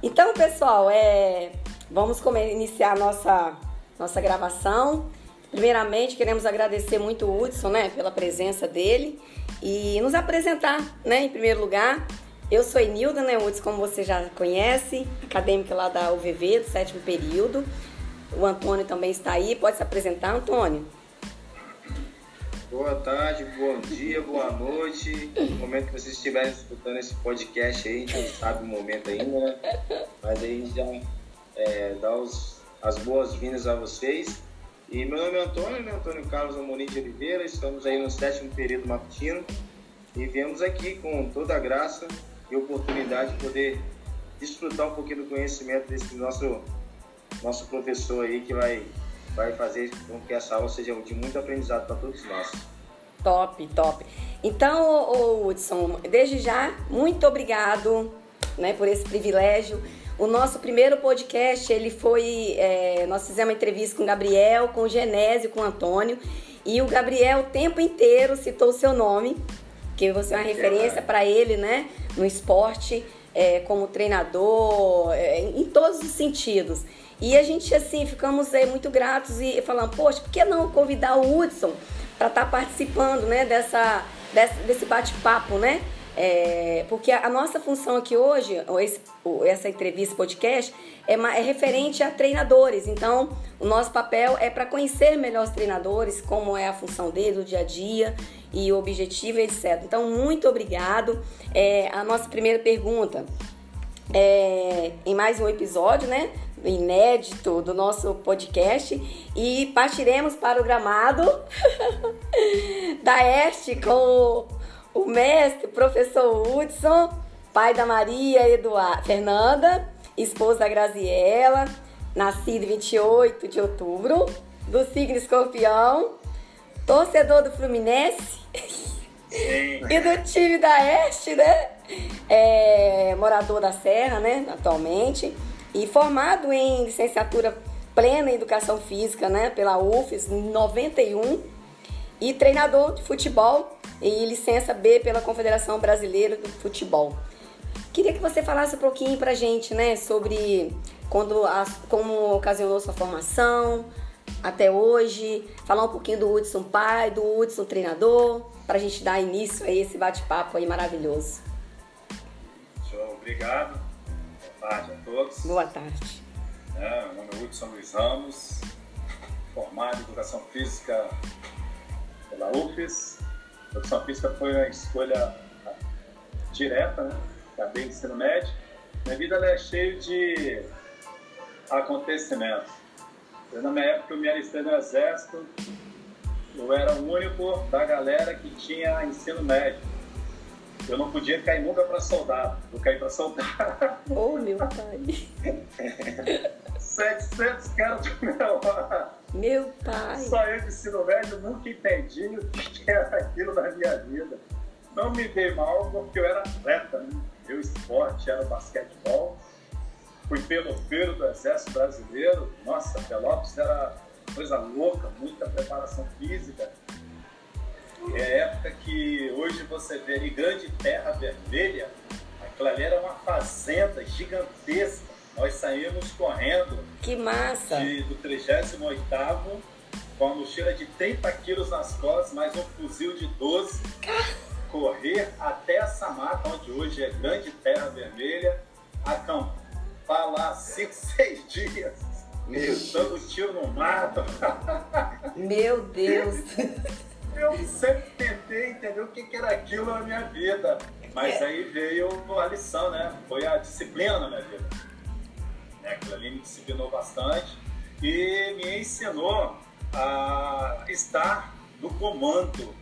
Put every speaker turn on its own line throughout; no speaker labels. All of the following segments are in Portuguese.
Então, pessoal, é, vamos iniciar nossa, nossa gravação. Primeiramente, queremos agradecer muito o Hudson, né, pela presença dele e nos apresentar, né, em primeiro lugar. Eu sou Enilda, né, Hudson, como você já conhece, acadêmica lá da UVV, do sétimo período. O Antônio também está aí, pode se apresentar, Antônio?
Boa tarde, bom dia, boa noite. No momento que vocês estiverem escutando esse podcast aí, a gente não sabe o momento ainda, né? Mas aí a gente já é, dá os, as boas-vindas a vocês. E meu nome é Antônio, né? Antônio Carlos Amorim de Oliveira, estamos aí no sétimo período matutino e viemos aqui com toda a graça e oportunidade de poder desfrutar um pouquinho do conhecimento desse nosso, nosso professor aí que vai vai fazer com que essa aula seja de muito aprendizado para todos nós.
Top, top. Então, Hudson, desde já, muito obrigado né, por esse privilégio. O nosso primeiro podcast, ele foi. É, nós fizemos uma entrevista com o Gabriel, com o Genésio, com o Antônio. E o Gabriel o tempo inteiro citou o seu nome, que você é uma referência para ele, né? No esporte, é, como treinador, é, em todos os sentidos. E a gente, assim, ficamos é, muito gratos e falando, poxa, por que não convidar o Hudson para estar tá participando, né, dessa, desse, desse bate-papo, né? É, porque a, nossa função aqui hoje, esse, essa entrevista, podcast, é, é, referente a treinadores. Então, o nosso papel é para conhecer melhor os treinadores, como é a função deles, o dia a dia e o objetivo, etc. Então, muito obrigado. É, a nossa primeira pergunta é, em mais um episódio, né? Inédito do nosso podcast e partiremos para o gramado da Este com o, mestre, professor Hudson, pai da Maria Eduardo, Fernanda, esposa da Graziela, nascido 28 de outubro, do signo escorpião, torcedor do Fluminense e do time da Este, né? é morador da Serra, né, atualmente, e formado em licenciatura plena em Educação Física, né, pela UFES, em 91, e treinador de futebol e licença B pela Confederação Brasileira do Futebol. Queria que você falasse um pouquinho pra gente, né, sobre quando a, como ocasionou sua formação até hoje, falar um pouquinho do Hudson pai, do Hudson treinador, pra gente dar início a esse bate-papo aí maravilhoso.
Obrigado. Boa tarde a todos.
Boa tarde.
É, meu nome é Hudson Luiz Ramos, formado em Educação Física pela UFES. Educação Física foi uma escolha direta, né? Acabei de ensino médio. Minha vida é cheia de acontecimentos. na minha época eu me alistei no Exército, eu era o único da galera que tinha ensino médio eu não podia cair nunca para soldado. Eu caí para soldado.
Oh, meu pai.
700 caras do meu
Meu pai.
Só eu de ensino médio nunca entendi o que era aquilo na minha vida. Não me dei mal porque eu era atleta, né? Meu esporte era basquetebol. Fui peloteiro do Exército Brasileiro. Nossa, Pelotas era coisa louca, muita preparação física. Você vê ali grande terra vermelha, aquela ali era uma fazenda gigantesca. Nós saímos correndo.
Que massa!
De, do 38 com a mochila de 30 quilos nas costas, mais um fuzil de 12. Correr até essa mata, onde hoje é grande terra vermelha, acampar lá 5, 6 dias. Meu dando tiro no mato.
Meu Deus!
Eu sempre tentei entender o que era aquilo na minha vida. Mas é. aí veio a lição, né? Foi a disciplina na minha vida. Né? Aquilo ali me disciplinou bastante e me ensinou a estar no comando.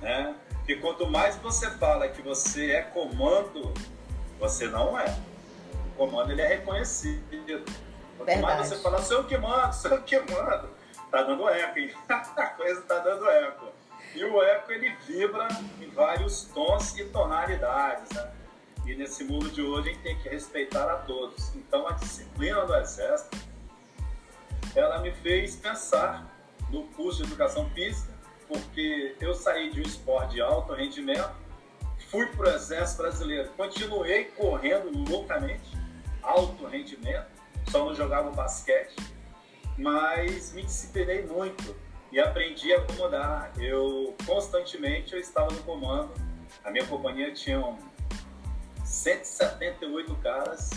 Né? E quanto mais você fala que você é comando, você não é. O comando ele é reconhecido. Quanto Verdade. mais você fala, sou eu que mando, sou eu que mando tá dando eco, hein? a coisa tá dando eco. E o eco ele vibra em vários tons e tonalidades, né? E nesse mundo de hoje a gente tem que respeitar a todos. Então a disciplina do Exército, ela me fez pensar no curso de Educação Física, porque eu saí de um esporte de alto rendimento, fui para o Exército Brasileiro, continuei correndo loucamente, alto rendimento, só não jogava basquete, mas me disciplinei muito e aprendi a acomodar. Eu constantemente eu estava no comando. A minha companhia tinha 178 caras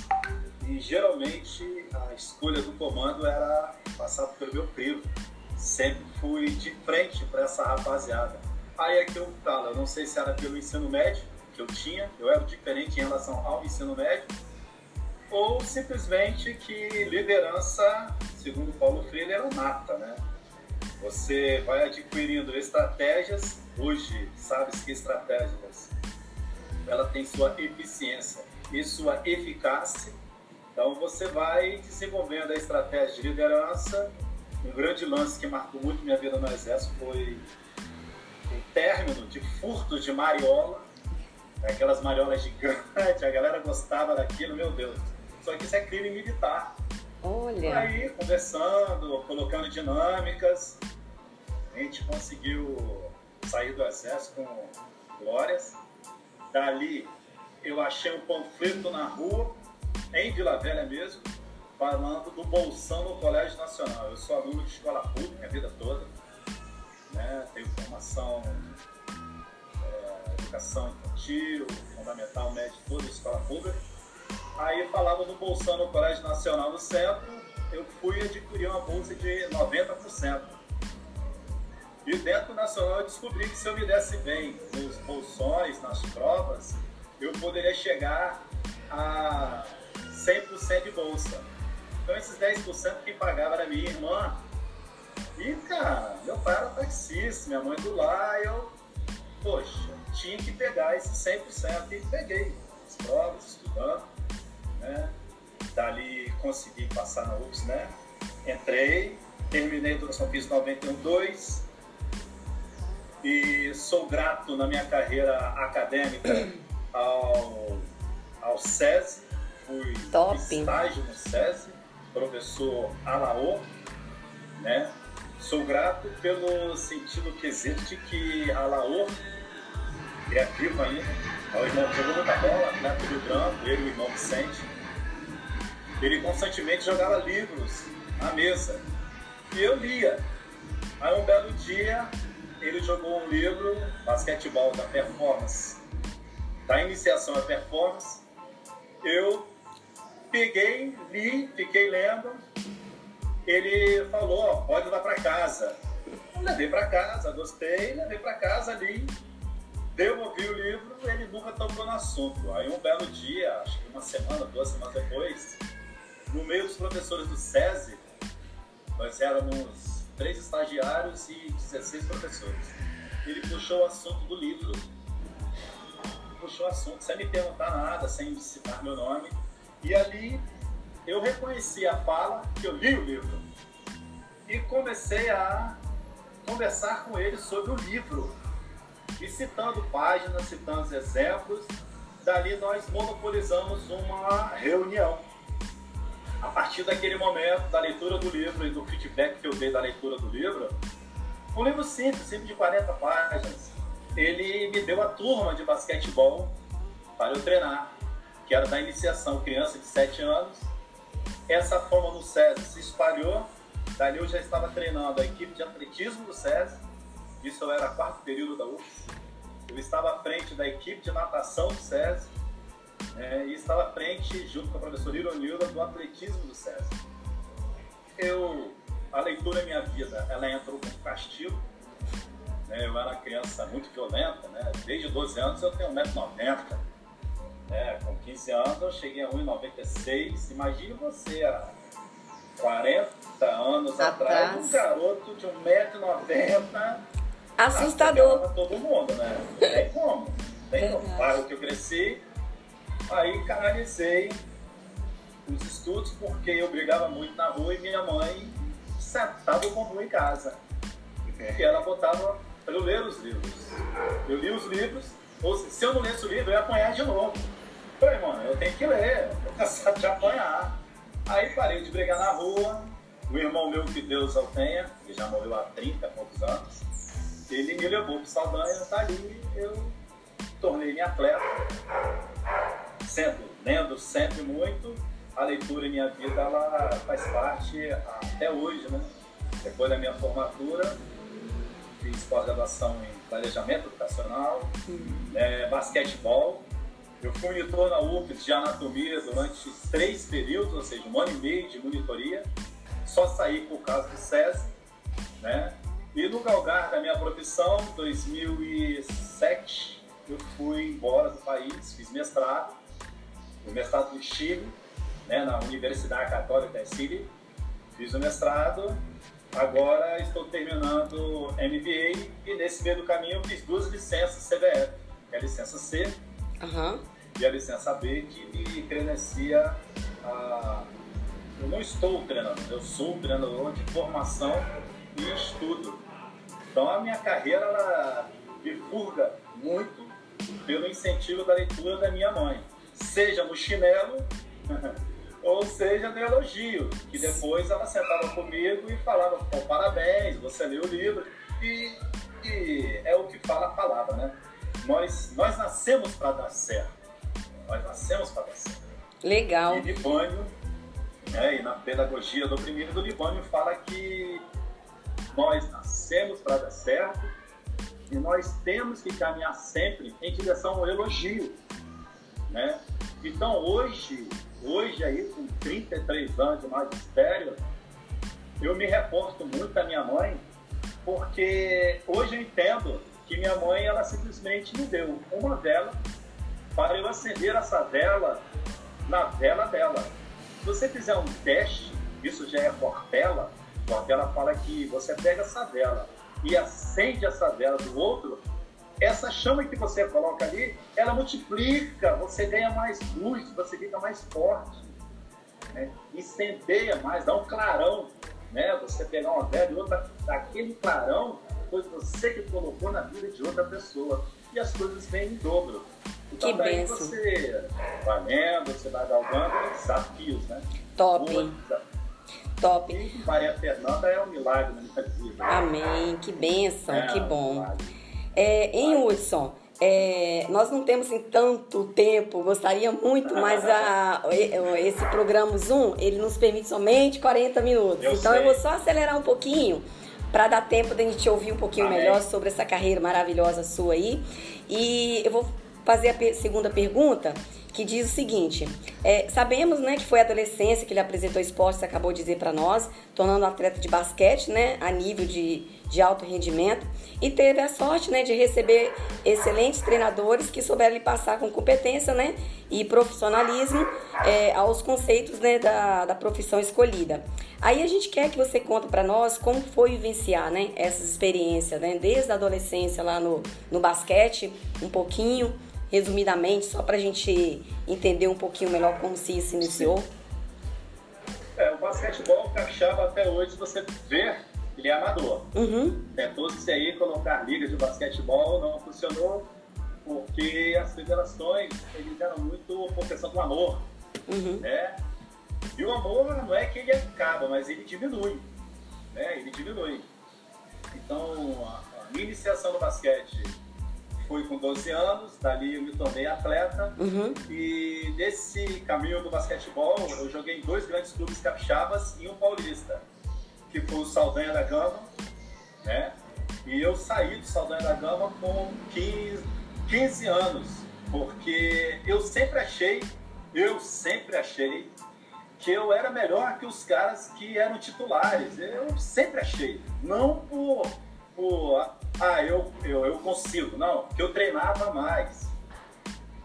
e geralmente a escolha do comando era passado pelo meu primo. Sempre fui de frente para essa rapaziada. Aí é que eu falo, eu não sei se era pelo ensino médio que eu tinha, eu era diferente em relação ao ensino médio, ou simplesmente que liderança, segundo Paulo Freire, era nata, né? Você vai adquirindo estratégias, hoje sabes que estratégias ela tem sua eficiência e sua eficácia. Então você vai desenvolvendo a estratégia de liderança. Um grande lance que marcou muito minha vida no exército foi o término de furtos de mariola, aquelas mariolas gigantes, a galera gostava daquilo, meu Deus. Só que isso é crime militar.
Olha.
Aí, conversando, colocando dinâmicas, a gente conseguiu sair do exército com glórias. Dali, eu achei um panfleto na rua, em Vila Velha mesmo, falando do Bolsão no Colégio Nacional. Eu sou aluno de escola pública a vida toda, né? tenho formação, é, educação infantil, fundamental, médio, toda escola pública Aí falava do Bolsão no Colégio Nacional do Centro, eu fui adquirir uma bolsa de 90%. E dentro do Nacional eu descobri que se eu me desse bem nos bolsões, nas provas, eu poderia chegar a 100% de bolsa. Então esses 10% que pagava era minha irmã. E, cara, meu pai era taxista, minha mãe do lá, eu, poxa, tinha que pegar esse 100% e peguei as provas, estudando né? Dali consegui passar na UFS, né? Entrei, terminei a educação física 91.2 e sou grato na minha carreira acadêmica ao, ao SESI, fui
Top.
estágio no SESI, professor Alaô, né? Sou grato pelo sentido quesito de que Alaô é vivo ainda, o irmão que jogou muita bola, né? Rio Branco, ele e o irmão Vicente ele constantemente jogava livros à mesa. E eu lia. Aí um belo dia ele jogou um livro, Basquetebol da Performance, da iniciação à performance. Eu peguei, li, fiquei lendo. Ele falou, pode levar para casa. Eu levei para casa, gostei, levei para casa, li. Devolvi o livro, ele nunca tocou no assunto. Aí um belo dia, acho que uma semana, duas semanas depois, no meio dos professores do SESI, nós éramos três estagiários e 16 professores. Ele puxou o assunto do livro. Puxou o assunto sem me perguntar nada, sem citar meu nome. E ali eu reconheci a fala, que eu li o livro. E comecei a conversar com ele sobre o livro. E citando páginas, citando exemplos, dali nós monopolizamos uma reunião a partir daquele momento, da leitura do livro e do feedback que eu dei da leitura do livro, um livro simples, simples de 40 páginas, ele me deu a turma de basquetebol para eu treinar, que era da iniciação, criança de 7 anos. Essa forma no SESI se espalhou, dali eu já estava treinando a equipe de atletismo do SESI, isso eu era quarto período da UFS. Eu estava à frente da equipe de natação do SESI, é, e estava à frente, junto com a professora Ironilda, do atletismo do César. Eu, a leitura é minha vida, ela entrou com castigo. Né? Eu era uma criança muito violenta, né? desde 12 anos eu tenho 1,90m. Né? Com 15 anos eu cheguei a 1,96m. Imagine você, há 40 anos atrás, atrás um garoto de 1,90m.
Assustador.
Todo mundo, né? Não tem como. Tem como. Claro que eu cresci, Aí canalizei os estudos porque eu brigava muito na rua e minha mãe sentava o bumbum em casa. E ela botava para eu ler os livros. Eu li os livros, ou se eu não lesse o livro, eu ia apanhar de novo. Falei, mano, eu tenho que ler, eu cansado de apanhar. Aí parei de brigar na rua. O irmão meu, que Deus o tenha, que já morreu há 30 e poucos anos, ele me levou para o Saldanha, tá ali, eu tornei-me atleta sendo, lendo sempre muito, a leitura em minha vida ela faz parte até hoje, né? Depois da minha formatura, fiz pós-graduação em planejamento educacional, uhum. é, basquetebol. Eu fui monitor na UFES de anatomia durante três períodos, ou seja, um ano e meio de monitoria. Só saí por causa do SESI, né? E no galgar da minha profissão, 2007, eu fui embora do país, fiz mestrado, o mestrado no Chile, né, na Universidade Católica de Chile. Fiz o mestrado, agora estou terminando MBA e nesse meio do caminho fiz duas licenças CBF, que é a licença C uhum. e a licença B, que me credencia a... Eu não estou treinando, eu sou treinador de formação e estudo. Então a minha carreira ela bifurga muito pelo incentivo da leitura da minha mãe, seja no chinelo ou seja no elogio, que depois ela sentava comigo e falava, parabéns, você leu o livro, e, e, é o que fala a palavra, né? Nós, nós nascemos para dar certo, nós nascemos para dar certo.
Legal.
E Libânio, né, e na pedagogia do oprimido do Libânio fala que nós nascemos para dar certo e nós temos que caminhar sempre em direção ao elogio, né? Então hoje Hoje, aí, com 33 anos de magistério, eu me reporto muito à minha mãe, porque hoje eu entendo que minha mãe, ela simplesmente me deu uma vela para eu acender essa vela na vela dela. Se você fizer um teste, isso já é portela, portela fala que você pega essa vela e acende essa vela do outro, essa chama que você coloca ali, ela multiplica, você ganha mais luz, você fica mais forte, né? incendeia mais, dá um clarão, né? Você pegar uma vela e outra, aquele clarão foi você que colocou na vida de outra pessoa. E as coisas vêm em dobro. Então
que
daí
benção.
você vai lendo, você vai galgando desafios, né?
Top. Top.
Maria Fernanda é um milagre na minha vida.
Amém. Que benção, é, que bom. É, em Hudson, é, nós não temos assim, tanto tempo, gostaria muito, mas a, esse programa Zoom, ele nos permite somente 40 minutos. Eu então sei. eu vou só acelerar um pouquinho para dar tempo da gente ouvir um pouquinho Amém. melhor sobre essa carreira maravilhosa sua aí. E eu vou fazer a segunda pergunta, que diz o seguinte: é, sabemos, né, que foi a adolescência que ele apresentou esporte, você acabou de dizer para nós, tornando atleta de basquete, né, a nível de, de alto rendimento, e teve a sorte, né, de receber excelentes treinadores que souberam lhe passar com competência, né, e profissionalismo é, aos conceitos, né, da, da profissão escolhida. Aí a gente quer que você conte para nós como foi vivenciar, né, essas experiências, né, desde a adolescência lá no, no basquete, um pouquinho resumidamente, só para a gente entender um pouquinho melhor como se isso iniciou?
É, o basquetebol capixaba até hoje, você vê, ele é amador.
Uhum.
Tentou-se aí colocar liga de basquetebol, não funcionou, porque as federações, eles eram muito por questão do amor,
uhum.
né? E o amor não é que ele acaba, mas ele diminui, né? Ele diminui. Então, a, a minha iniciação no basquete fui com 12 anos, dali eu me tornei atleta.
Uhum.
E nesse caminho do basquetebol, eu joguei em dois grandes clubes capixabas e um paulista, que foi o Saldanha da Gama, né? E eu saí do Saldanha da Gama com 15, 15 anos, porque eu sempre achei, eu sempre achei que eu era melhor que os caras que eram titulares. Eu sempre achei. Não por, por ah, eu, eu, eu consigo. Não, que eu treinava mais.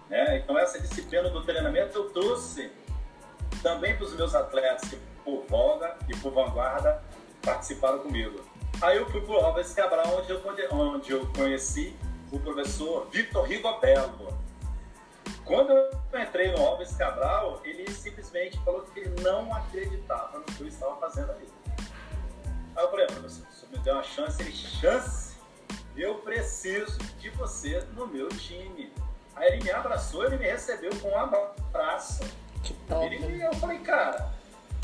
Né? Então, essa disciplina do treinamento eu trouxe também para os meus atletas que, por Volga e por Vanguarda, participaram comigo. Aí eu fui para o Alves Cabral, onde eu, onde eu conheci o professor Vitor Rigobello. Quando eu entrei no Alves Cabral, ele simplesmente falou que ele não acreditava no que eu estava fazendo ali. Aí eu falei, professor, se me deu uma chance, ele chance eu preciso de você no meu time. Aí ele me abraçou, ele me recebeu com um abraço.
Que top.
Ele, eu falei, cara,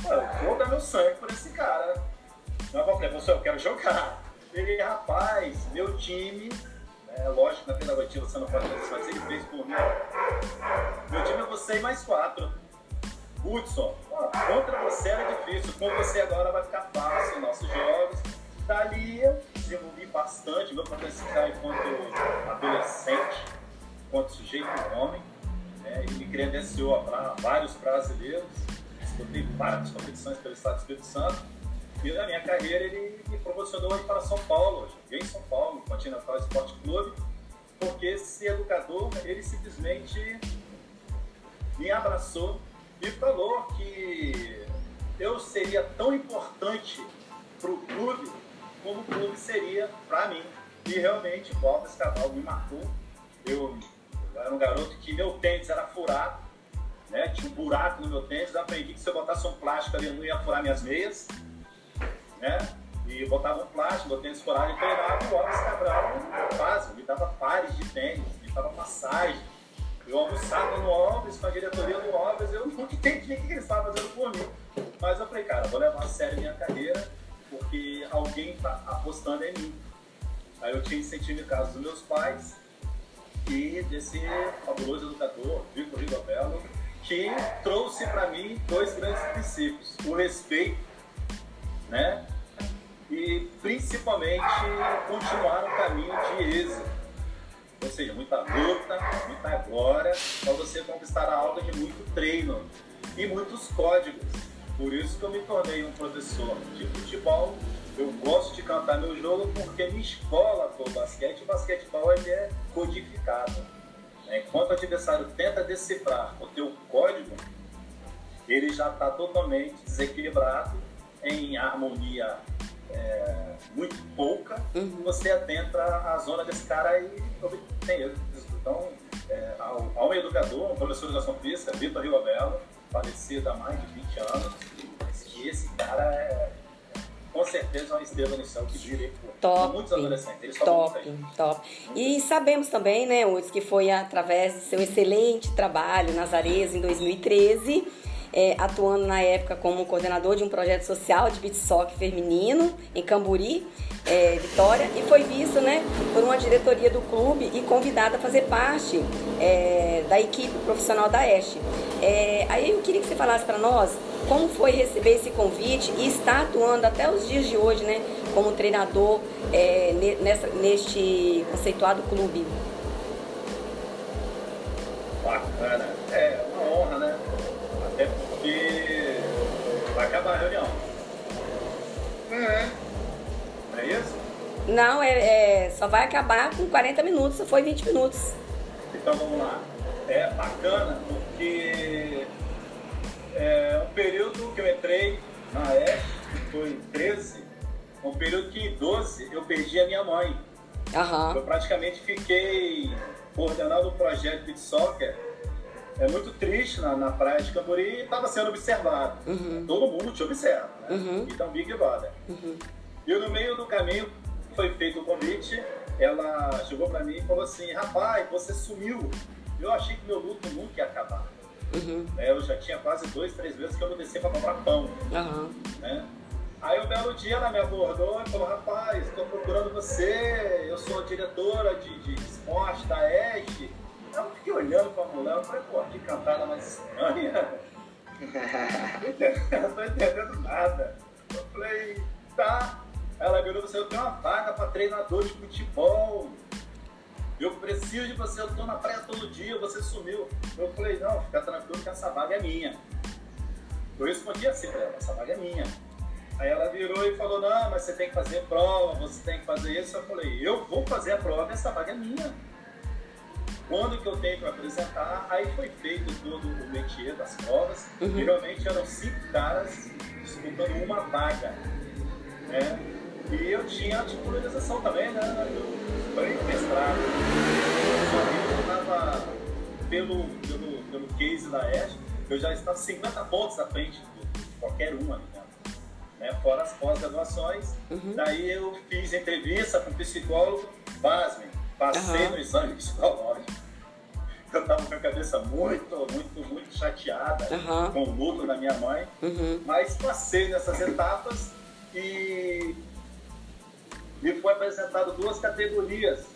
eu vou dar meu sangue por esse cara. Eu falei, professor, eu quero jogar. Ele, rapaz, meu time, é lógico, na pedagogia você não pode fazer isso, mas ele fez por mim. Meu time é você e mais quatro. Hudson, contra você era difícil, com você agora vai ficar fácil nossos jogos. Dali eu desenvolvi bastante meu potencial enquanto adolescente, enquanto sujeito homem. Né, e me credenciou para vários brasileiros. Disputei várias competições pelo Estado do Espírito Santo. E na minha carreira ele me proporcionou ir para São Paulo. Joguei em São Paulo, Continental Esporte Clube, porque esse educador, ele simplesmente me abraçou e falou que eu seria tão importante para o clube como clube seria para mim. E realmente, o Alves Cabral me marcou. Eu, eu, era um garoto que meu tênis era furado, né? tinha um buraco no meu tênis. Aprendi que se eu botasse um plástico ali, eu não ia furar minhas meias. Né? E botava um plástico, meu tênis furado e treinava. O Alves Cabral faz, me dava pares de tênis, me dava massagem eu almoçava no Alves, com a diretoria do Alves, eu não entendi o que eles estavam fazendo por mim. Mas eu falei, cara, vou levar a sério minha carreira, porque alguém está apostando em mim. Aí eu tinha incentivo em casa dos meus pais e desse fabuloso educador, Victor Rigobello, que trouxe para mim dois grandes princípios: o respeito, né? E principalmente continuar no caminho de êxito ou seja, muita luta, muita glória, para você conquistar algo de muito treino e muitos códigos. Por isso que eu me tornei um professor de futebol. Eu gosto de cantar meu jogo porque minha escola foi o basquete. E o basquetebol ele é codificado. Enquanto o adversário tenta decifrar o teu código, ele já está totalmente desequilibrado em harmonia é, muito pouca, uhum. você adentra a zona desse cara e obtém êxito. Então, é, há, um educador, um professor de educação física, Vitor Rio Abelo, falecido há mais de 20 anos, que esse cara é com certeza uma estrela no céu que gira top, muitos adolescentes. Eles
top, top. E sabemos também, né, Uds, que foi através do seu excelente trabalho nas areias em 2013 é, atuando na época como coordenador de um projeto social de soccer feminino em Camburi, é, Vitória, e foi visto né, por uma diretoria do clube e convidado a fazer parte é, da equipe profissional da Este. É, aí eu queria que você falasse para nós como foi receber esse convite e estar atuando até os dias de hoje né, como treinador é, nessa, neste conceituado clube.
Bacana, é uma honra, né? Até porque vai acabar a reunião. É. Não é isso?
Não, é, é, só vai acabar com 40 minutos, só foi 20 minutos.
Então vamos lá. É bacana porque é um período que eu entrei na ESH, foi em 13, um período que em 12 eu perdi a minha mãe.
Uhum.
Eu praticamente fiquei coordenando o projeto de soccer é muito triste na, na praia de Cambori e estava sendo observado. Uhum. Todo mundo te observa, né? Uhum. Então, Big Brother. Uhum. E no meio do caminho foi feito o convite, ela chegou para mim e falou assim, rapaz, você sumiu. Eu achei que meu luto nunca ia acabar. Uhum. É, eu já tinha quase dois, três meses que eu não descia para comprar pão. Uhum. Né? Aí um belo dia ela me abordou e falou, rapaz, estou procurando você, eu sou diretora de, de esporte da ESG eu fiquei olhando pra mulher, eu falei, pô, que cantada mais estranha. não tô entendendo nada. Eu falei, tá. Ela virou você, eu tenho uma vaga para treinador de futebol. Eu preciso de você, eu tô na praia todo dia, você sumiu. Eu falei, não, fica tranquilo que essa vaga é minha. Eu respondi assim pra ela, essa vaga é minha. Aí ela virou e falou, não, mas você tem que fazer prova, você tem que fazer isso. Eu falei, eu vou fazer a prova, essa vaga é minha quando que eu tenho que apresentar, aí foi feito todo o métier das provas, uhum. e realmente eram cinco caras disputando uma vaga, né? E eu tinha a titularização também, né? Eu foi mestrado. Eu estava pelo, pelo, pelo case da ESH, eu já estava 50 pontos à frente de qualquer uma ali dentro. Né? Fora as pós-graduações. Uhum. Daí eu fiz entrevista com psicólogo, pasmem, passei uhum. no exame psicológico eu tava com a cabeça muito, muito, muito chateada uhum. com o luto da minha mãe. Uhum. Mas passei nessas etapas e me foi apresentado duas categorias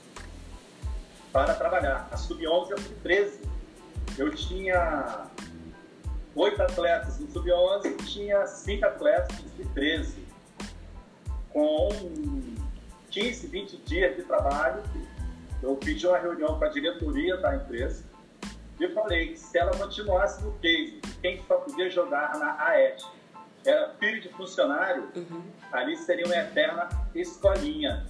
para trabalhar, a sub-11 e a sub-13. Eu tinha oito atletas no sub-11 tinha cinco atletas no sub-13. Com 15, 20 dias de trabalho, eu pedi uma reunião com a diretoria da empresa e falei que se ela continuasse no case, quem só podia jogar na AET era filho de funcionário, uhum. ali seria uma eterna escolinha.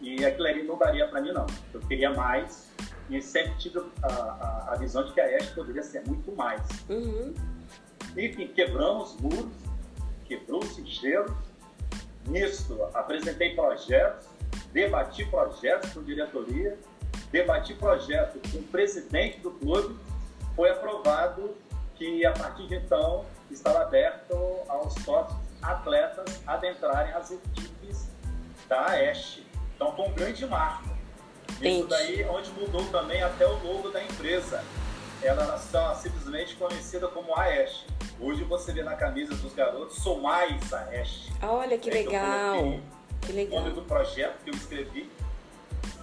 E aquilo ali não daria para mim, não. Eu queria mais e sempre tive a, a, a visão de que a AES poderia ser muito mais. Uhum. Enfim, quebramos muros, quebrou-se gelo. Nisso, apresentei projetos, debati projetos com diretoria, debati projetos com o presidente do clube. Foi aprovado que, a partir de então, estava aberto aos sócios atletas adentrarem as equipes da AES. Então, foi um grande marco. Isso daí onde mudou também até o logo da empresa. Ela era só simplesmente conhecida como AES. Hoje você vê na camisa dos garotos, sou mais AES.
Olha que é legal. Que legal. O
nome do projeto que eu escrevi.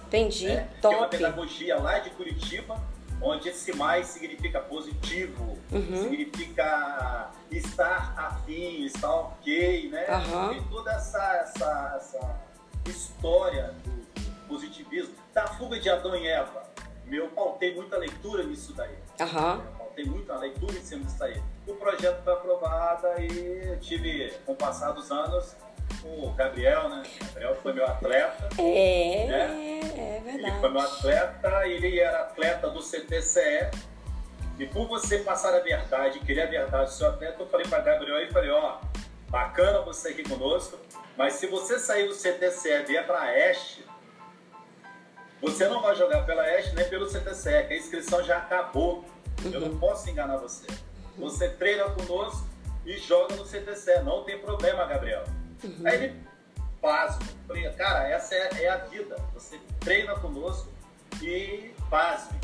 Entendi. É, Top.
Que é uma pedagogia lá de Curitiba, onde esse mais significa positivo, uhum. significa estar afim, estar ok, né? Uhum. Tem toda essa, essa, essa história do positivismo, da fuga de Adão e Eva. Eu pautei muita leitura nisso daí.
Uhum.
Eu pautei muita leitura em cima disso daí. O projeto foi aprovado e tive, com o passar dos anos, o Gabriel, né? O Gabriel foi meu atleta.
É, né? é verdade.
Ele foi meu atleta, ele era atleta do CTCE. E por você passar a verdade, querer a verdade do seu atleta, eu falei para Gabriel e falei, ó, bacana você aqui conosco, mas se você sair do CTCE e vier para a Este, você não vai jogar pela Este nem pelo CTCE, que a inscrição já acabou. Uhum. Eu não uhum. posso enganar você. Você treina conosco e joga no CTCE. Não tem problema, Gabriel. Uhum. Aí ele, pasmo. Cara, essa é, é, a vida. Você treina conosco e pasme.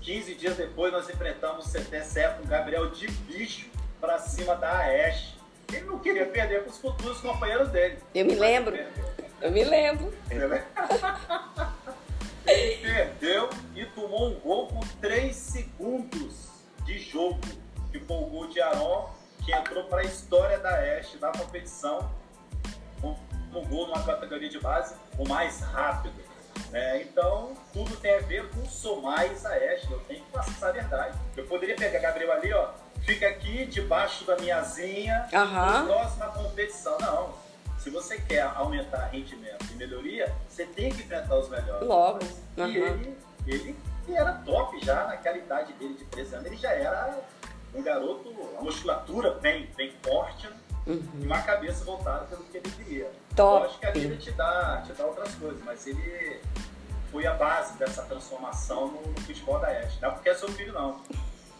15 dias depois nós enfrentamos o CTCE com o Gabriel de bicho para cima da AES. Ele não queria perder para os futuros companheiros dele.
Eu me lembro. Eu me lembro.
Ele perdeu e tomou um gol com 3 segundos de jogo, que foi o gol de Aron, que entrou para a história da Este, da competição, um, um gol numa categoria de base, o mais rápido. É, então, tudo tem a ver com a Este, eu tenho que passar a verdade. Eu poderia pegar Gabriel ali, ó, fica aqui debaixo da minha asinha, uhum. próxima competição. Não, se você quer aumentar rendimento e melhoria, você tem que enfrentar os melhores.
Logo.
Uhum. E ele, ele, ele era top já naquela idade dele de 13 anos, ele já era um garoto, a musculatura bem, bem forte né? Uhum. e uma cabeça voltada pelo que ele queria.
Top.
Eu acho que a vida te dá, te dá outras coisas, mas ele foi a base dessa transformação no, no futebol da Este. Não é porque é seu filho, não.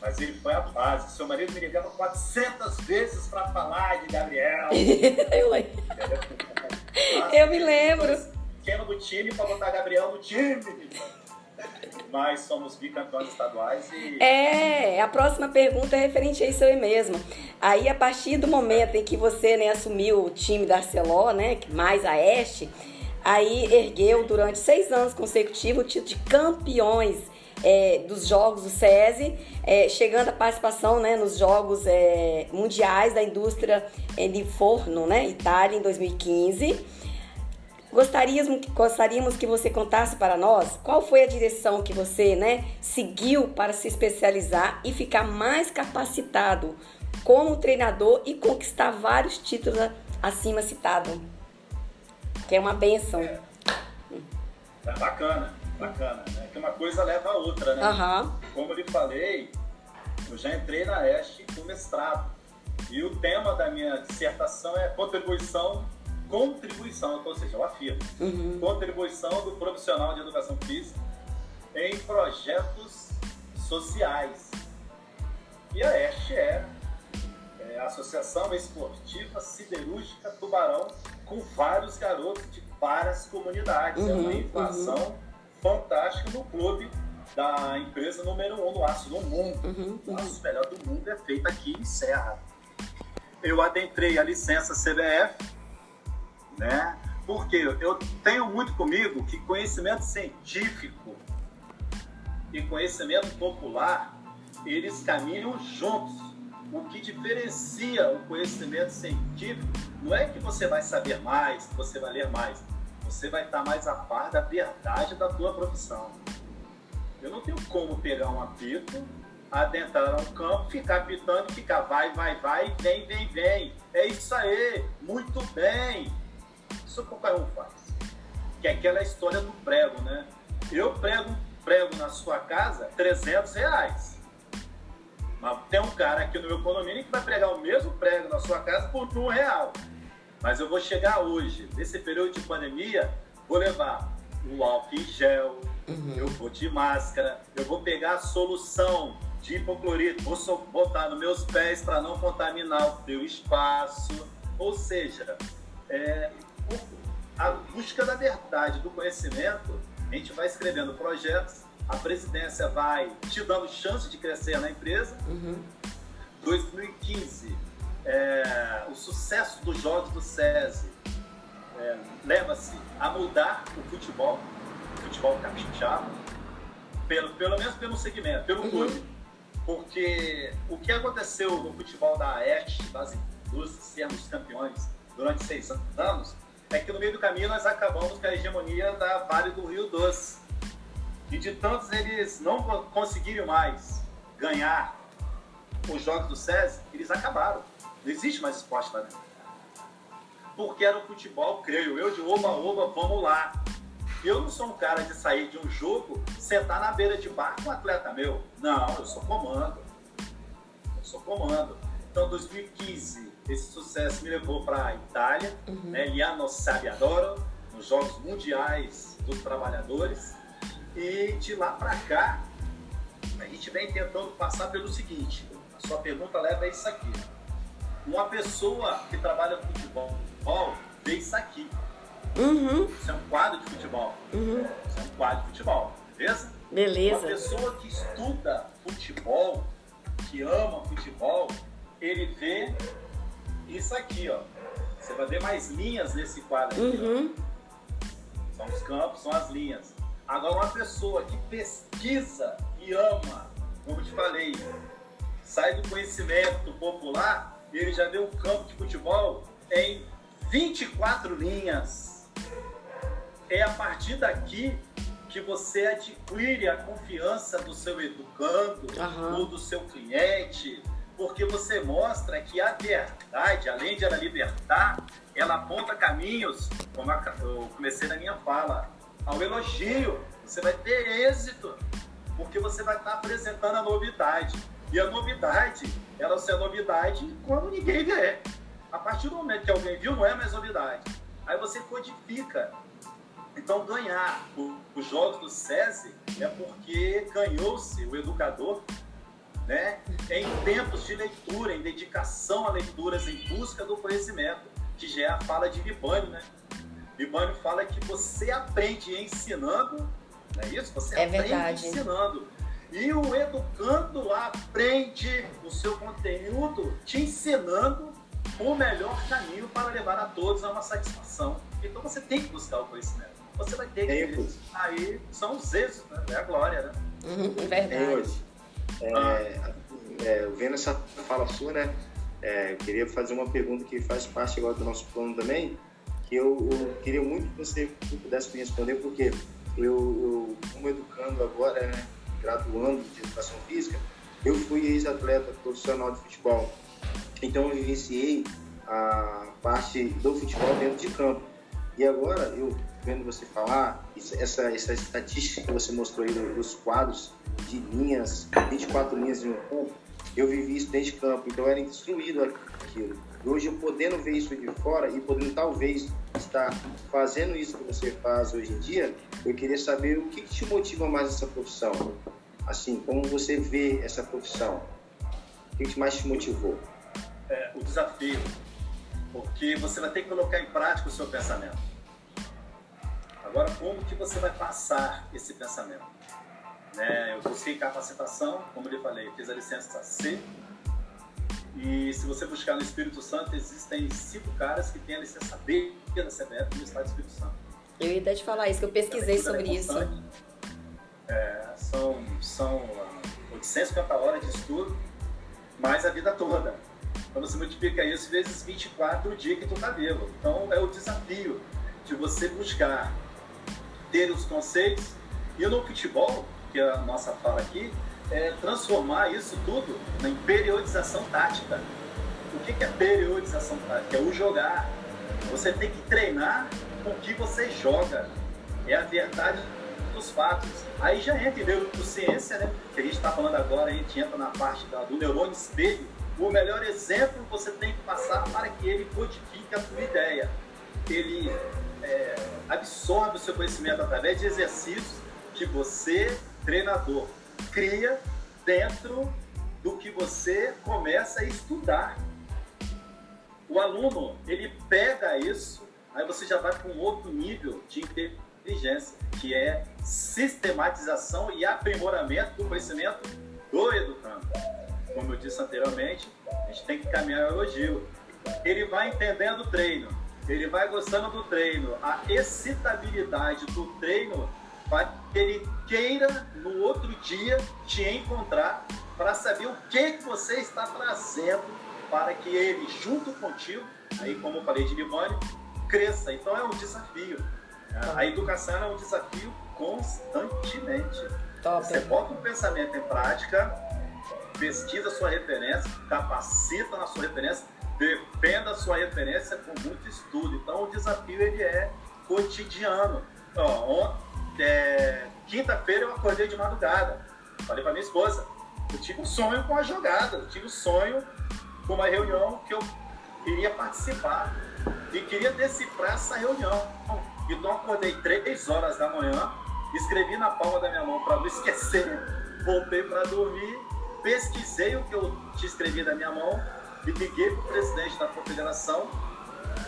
Mas ele foi a base. Seu marido me ligava 400 vezes para falar de Gabriel.
eu, eu me lembro.
Pequeno do time para botar Gabriel no time. Mas somos bicampeões estaduais e.
É, a próxima pergunta é referente a isso aí mesmo. Aí, a partir do momento em que você né, assumiu o time da Arceló, né, mais a Este, aí ergueu durante seis anos consecutivos o título de campeões é, dos jogos do SESI, é, chegando a participação né, nos Jogos é, Mundiais da Indústria é, de Forno, né, Itália, em 2015. Gostaríamos, gostaríamos que você contasse para nós qual foi a direção que você né, seguiu para se especializar e ficar mais capacitado como treinador e conquistar vários títulos acima citado. Que é uma benção. É,
é bacana bacana, né? Que uma coisa leva a outra, né?
Uhum.
Como eu lhe falei, eu já entrei na EST com mestrado. E o tema da minha dissertação é contribuição, contribuição, ou seja, eu afirmo, uhum. contribuição do profissional de educação física em projetos sociais. E a EST é, é a Associação Esportiva Siderúrgica Tubarão, com vários garotos de várias comunidades. Uhum, é uma inflação uhum fantástico no clube da empresa número um do aço do mundo. Uhum, uhum. O aço melhor do mundo é feito aqui em Serra. Eu adentrei a licença CBF, né? Porque eu tenho muito comigo que conhecimento científico e conhecimento popular, eles caminham juntos. o que diferencia o conhecimento científico não é que você vai saber mais, que você vai ler mais. Você vai estar mais a par da verdade da tua profissão. Eu não tenho como pegar um apito, adentrar um campo, ficar apitando, ficar vai, vai, vai, vem, vem, vem. É isso aí, muito bem. Isso qualquer um faz. Que é aquela história do prego, né? Eu prego, prego na sua casa 300 reais. Mas tem um cara aqui no meu condomínio que vai pregar o mesmo prego na sua casa por um real. Mas eu vou chegar hoje, nesse período de pandemia, vou levar o álcool em gel, uhum. eu vou de máscara, eu vou pegar a solução de hipoclorito, vou botar nos meus pés para não contaminar o teu espaço. Ou seja, é, a busca da verdade, do conhecimento, a gente vai escrevendo projetos a presidência vai te dando chance de crescer na empresa. Uhum. 2015, é, o sucesso dos jogos do SESI é, leva-se a mudar o futebol, o futebol capixaba, pelo, pelo menos pelo segmento, pelo uhum. clube. Porque o que aconteceu no futebol da Aeste, das indústrias, sermos campeões durante seis anos, é que no meio do caminho nós acabamos com a hegemonia da Vale do Rio Doce e de tantos eles não conseguirem mais ganhar os jogos do SESI, eles acabaram. Não existe mais esporte lá dentro. Porque era o futebol, creio eu, de oba-oba, vamos lá. Eu não sou um cara de sair de um jogo, sentar na beira de bar com um atleta meu. Não, eu sou comando. Eu sou comando. Então, 2015, esse sucesso me levou para a Itália, uhum. né, Liano Sabiadoro, nos Jogos Mundiais dos Trabalhadores. E de lá para cá, a gente vem tentando passar pelo seguinte: a sua pergunta leva a isso aqui. Uma pessoa que trabalha com futebol vê isso aqui. Uhum. Isso é um quadro de futebol. Uhum. Isso é um quadro de futebol, beleza?
Beleza.
Uma pessoa que estuda futebol, que ama futebol, ele vê isso aqui, ó. Você vai ver mais linhas nesse quadro aqui. Uhum. São os campos, são as linhas. Agora, uma pessoa que pesquisa e ama, como te falei, sai do conhecimento popular, ele já deu um campo de futebol em 24 linhas. É a partir daqui que você adquire a confiança do seu educando uhum. ou do seu cliente, porque você mostra que a verdade, além de ela libertar, ela aponta caminhos, como eu comecei na minha fala, ao elogio, você vai ter êxito, porque você vai estar apresentando a novidade. E a novidade, ela ser novidade quando ninguém vê. A partir do momento que alguém viu, não é mais novidade. Aí você codifica. Então, ganhar os jogos do SESI é porque ganhou-se o educador né, em tempos de leitura, em dedicação a leituras, em busca do conhecimento, que já é a fala de Libânio, né? Libânio fala que você aprende ensinando, não é isso? Você é aprende verdade. ensinando. E o educando aprende o seu conteúdo te ensinando o melhor caminho para levar a todos a uma satisfação. Então você tem que buscar o conhecimento. Você vai ter que. Aí são os êxitos, né? É a glória, né?
Uhum, verdade.
É, ah. É, vendo essa fala sua, né? É, eu queria fazer uma pergunta que faz parte agora do nosso plano também que eu, eu, queria muito que você pudesse me responder, porque eu, eu como educando agora, né, graduando de educação física, eu fui ex-atleta profissional de futebol. Então eu vivenciei a parte do futebol dentro de campo. E agora, eu vendo você falar, essa, essa estatística que você mostrou aí dos quadros de linhas, 24 linhas de um campo, eu vivi isso dentro de campo, então era instruído aquilo. E hoje eu podendo ver isso de fora e podendo talvez estar fazendo isso que você faz hoje em dia, eu queria saber o que, que te motiva mais essa profissão. Assim, como você vê essa profissão? O que, que mais te motivou?
É, o desafio, porque você vai ter que colocar em prática o seu pensamento. Agora, como que você vai passar esse pensamento? Né? Eu busquei capacitação, como eu falei, fiz a licença C, e se você buscar no Espírito Santo, existem cinco caras que têm a licença B da CBF no Estado do Espírito Santo.
Eu ia até te falar isso, que eu pesquisei é sobre isso.
É, são, são 850 ah, horas de estudo mais a vida toda. Então você multiplica isso vezes 24 o dia que tu tá vivo. Então é o desafio de você buscar ter os conceitos e no futebol, que é a nossa fala aqui, é transformar isso tudo em periodização tática. O que é periodização tática? É o jogar. Você tem que treinar com o que você joga. É a verdade dos fatos. Aí já entra em neurociência, né? Que a gente está falando agora, a gente entra na parte do neurônio espelho. O melhor exemplo você tem que passar para que ele codifique a sua ideia. Ele é, absorve o seu conhecimento através de exercícios que você, treinador, cria dentro do que você começa a estudar. O aluno, ele pega isso, aí você já vai para um outro nível de inteligência, que é sistematização e aprimoramento do conhecimento do educando. Como eu disse anteriormente, a gente tem que caminhar o elogio. Ele vai entendendo o treino, ele vai gostando do treino, a excitabilidade do treino vai que ele queira no outro dia te encontrar para saber o que, que você está trazendo para que ele, junto contigo, aí como eu falei de Limone, cresça. Então é um desafio. A educação é um desafio constantemente. Top. Você bota um pensamento em prática, pesquisa sua referência, capacita na sua referência, defenda a sua referência com muito estudo. Então o desafio ele é cotidiano. Ó, é, quinta-feira eu acordei de madrugada. Falei para minha esposa, eu tive um sonho com a jogada, eu tive um sonho com uma reunião que eu queria participar e queria decifrar essa reunião. Então acordei três horas da manhã, escrevi na palma da minha mão para não esquecer, voltei para dormir, pesquisei o que eu tinha escrevido na minha mão e liguei para o presidente da confederação,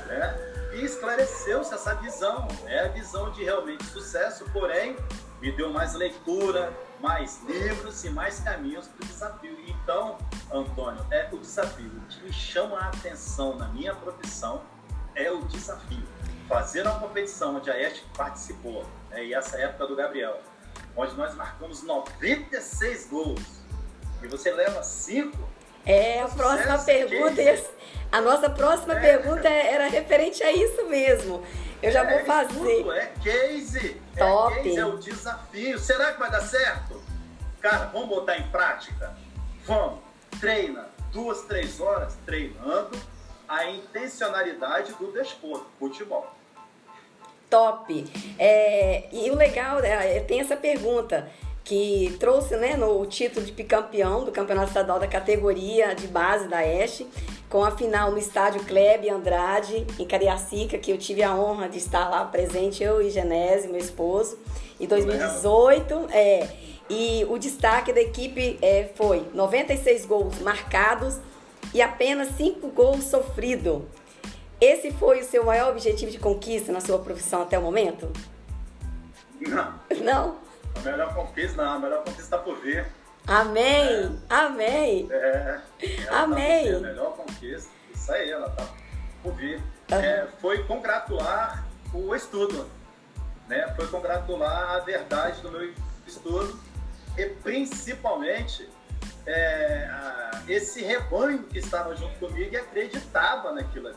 né? E esclareceu-se essa visão, é a visão de realmente sucesso, porém me deu mais leitura, mais livros e mais caminhos para o desafio. Então, Antônio, é o desafio. O que me chama a atenção na minha profissão é o desafio. Fazer uma competição onde a Este participou, né, e essa época do Gabriel, onde nós marcamos 96 gols, e você leva 5.
É, a próxima pergunta. A nossa próxima é. pergunta era referente a isso mesmo. Eu já é, vou fazer.
É case. É Top. É case, é o desafio. Será que vai dar certo? Cara, vamos botar em prática? Vamos. Treina duas, três horas treinando a intencionalidade do desporto, futebol.
Top. É, e o legal, é, tem essa pergunta que trouxe né, no título de bicampeão do Campeonato Estadual da categoria de base da Este, com a final no estádio Klebe Andrade, em Cariacica, que eu tive a honra de estar lá presente, eu e Genese, meu esposo, em 2018. É, e o destaque da equipe é, foi 96 gols marcados e apenas 5 gols sofridos. Esse foi o seu maior objetivo de conquista na sua profissão até o momento?
Não.
Não?
A melhor conquista, não, a melhor conquista está por vir.
Amém! É. Amém!
É,
Amém!
Tá a melhor conquista, isso aí, ela tá por vir. Uhum. É, foi congratular o estudo, né? Foi congratular a verdade do meu estudo e principalmente é, a, esse rebanho que estava junto comigo e acreditava naquilo ali.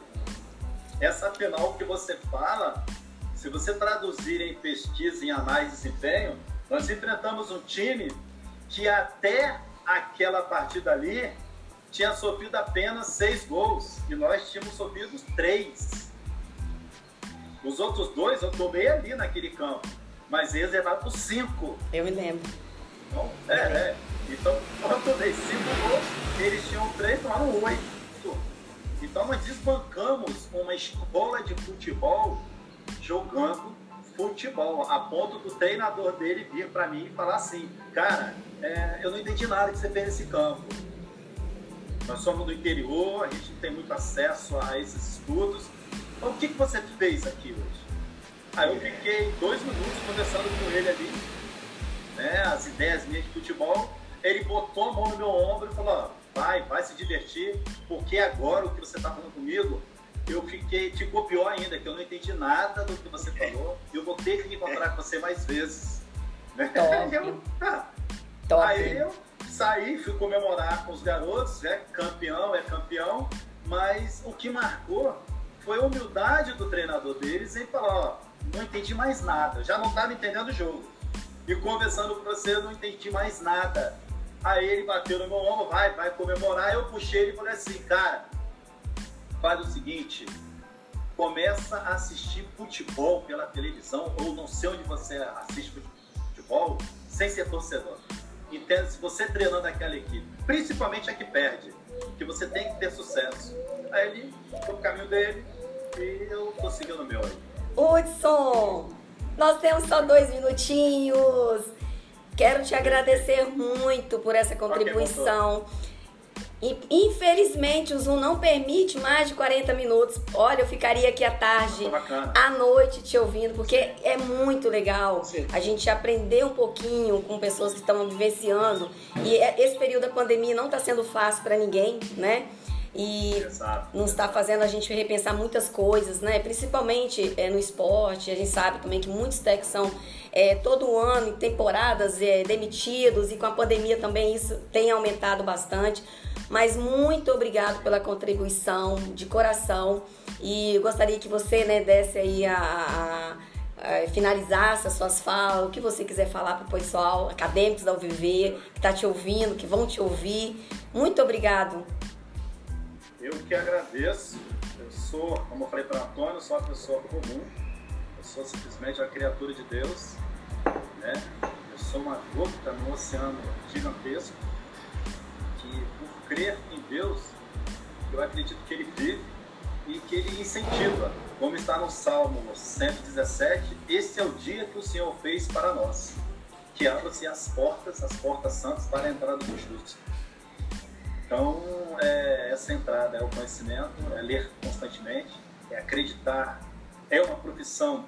Essa final que você fala, se você traduzir em pesquisa, em análise de desempenho, nós enfrentamos um time que até aquela partida ali tinha sofrido apenas seis gols e nós tínhamos sofrido três. Os outros dois eu tomei ali naquele campo, mas eles levaram por cinco.
Eu me lembro.
Então, é, é. Então, quando eu tomei cinco gols, eles tinham três, tomaram oito. Então, nós desbancamos uma escola de futebol jogando futebol, a ponto do treinador dele vir para mim e falar assim, cara, é, eu não entendi nada que você fez nesse campo. Nós somos do interior, a gente não tem muito acesso a esses estudos. Então, o que, que você fez aqui hoje? Aí eu fiquei dois minutos conversando com ele ali, né, as ideias minhas de futebol. Ele botou a mão no meu ombro e falou: vai, vai se divertir, porque agora o que você está falando comigo eu fiquei, ficou pior ainda, que eu não entendi nada do que você falou. Eu vou ter que encontrar com você mais vezes. Né? Eu,
ah.
Aí eu saí, fui comemorar com os garotos, é campeão, é campeão, mas o que marcou foi a humildade do treinador deles em falar, ó, não entendi mais nada, já não estava entendendo o jogo. E conversando com você, não entendi mais nada. Aí ele bateu no meu ombro, vai, vai comemorar. Eu puxei ele e falei assim, cara, faz o seguinte, começa a assistir futebol pela televisão, ou não sei onde você assiste futebol, sem ser torcedor. Entende? Se você treinando aquela equipe, principalmente a que perde, que você tem que ter sucesso. Aí ele foi o caminho dele e eu tô seguindo o meu aí.
Hudson, nós temos só dois minutinhos. Quero te agradecer muito por essa contribuição. Infelizmente, o Zoom não permite mais de 40 minutos. Olha, eu ficaria aqui à tarde, à noite te ouvindo, porque é muito legal a gente aprender um pouquinho com pessoas que estão vivenciando. E é, esse período da pandemia não está sendo fácil para ninguém, né? E Exato. nos está fazendo a gente repensar muitas coisas, né? Principalmente é, no esporte, a gente sabe também que muitos técnicos são é, todo ano, em temporadas, é, demitidos e com a pandemia também isso tem aumentado bastante. Mas muito obrigado pela contribuição de coração e gostaria que você né, desse aí a, a, a finalizasse as suas falas, o que você quiser falar para o pessoal, acadêmicos da UVV, que está te ouvindo, que vão te ouvir. Muito obrigado.
Eu que agradeço. Eu sou, como eu falei para Antônio, sou uma pessoa comum. Eu sou simplesmente uma criatura de Deus. Né? Eu sou uma gota num oceano gigantesco que, por crer em Deus, eu acredito que Ele vive e que Ele incentiva. Como está no Salmo 117, esse é o dia que o Senhor fez para nós, que abram-se as portas, as portas santas para a entrada dos justos. Então, é, essa entrada é o conhecimento, é ler constantemente, é acreditar. É uma profissão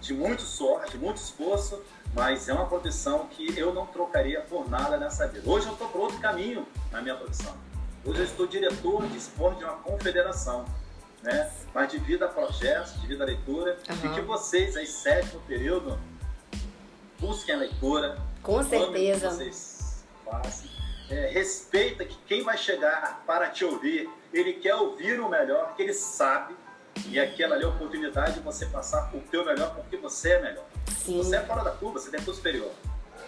de muito sorte, de muito esforço, mas é uma profissão que eu não trocaria por nada nessa vida. Hoje eu estou por outro caminho na minha profissão. Hoje eu estou diretor de esporte de uma confederação, né? Mas devido a projetos, devido à leitura, uhum. e que vocês aí, sétimo período, busquem a leitura.
Com certeza.
Que vocês façam é, respeita que quem vai chegar para te ouvir, ele quer ouvir o melhor, que ele sabe, e aquela ali é a oportunidade de você passar o teu melhor porque você é melhor. Sim. Você é fora da curva, você tem curso superior.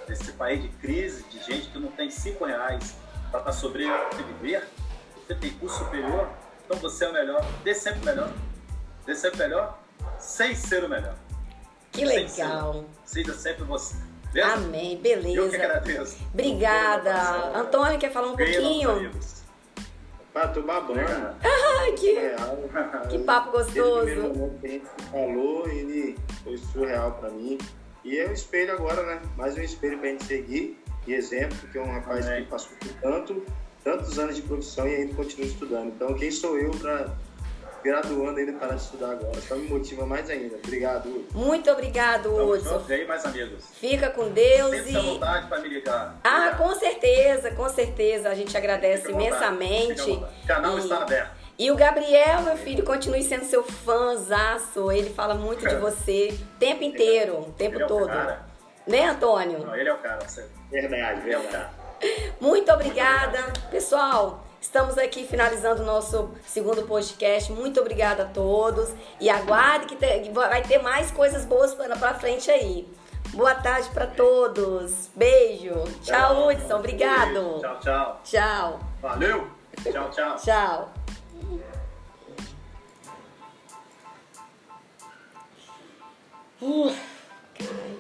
Nesse país de crise, de gente que não tem cinco reais para estar tá sobreviver, você tem curso superior, então você é o melhor, dê sempre o melhor, dê sempre o melhor, sem ser o melhor.
Que legal.
Seja sempre você.
Beleza? Amém, beleza.
Eu que agradeço.
Obrigada. Antônio, quer falar um pouquinho?
Pra tomar banho.
Ah, que, que papo gostoso.
Desde o momento que a gente falou, ele foi surreal pra mim. E é um espelho agora, né? Mais um espelho pra gente seguir e exemplo, porque é um rapaz Amém. que passou por tanto, tantos anos de profissão e ainda continua estudando. Então, quem sou eu pra graduando ainda para estudar agora. Só me motiva mais ainda. Obrigado.
Muito obrigado, Hudson.
Vem mais amigos.
Fica com Deus
Sempre
e.
vontade para me ligar.
Ah, com certeza, com certeza. A gente agradece Fica imensamente.
O canal e... está aberto.
E o Gabriel, meu filho, continue sendo seu fãzaço. Ele fala muito de você o tempo inteiro, o tempo
ele
todo.
É o
né, Antônio?
Não, ele é o cara. Verdade, verdade.
Muito obrigada. Pessoal, Estamos aqui finalizando o nosso segundo podcast. Muito obrigada a todos e aguarde que vai ter mais coisas boas para frente aí. Boa tarde para todos. Beijo. Tchau, tchau Hudson. Obrigado.
Tchau, tchau.
Tchau.
Valeu. Tchau, tchau.
tchau. Uh.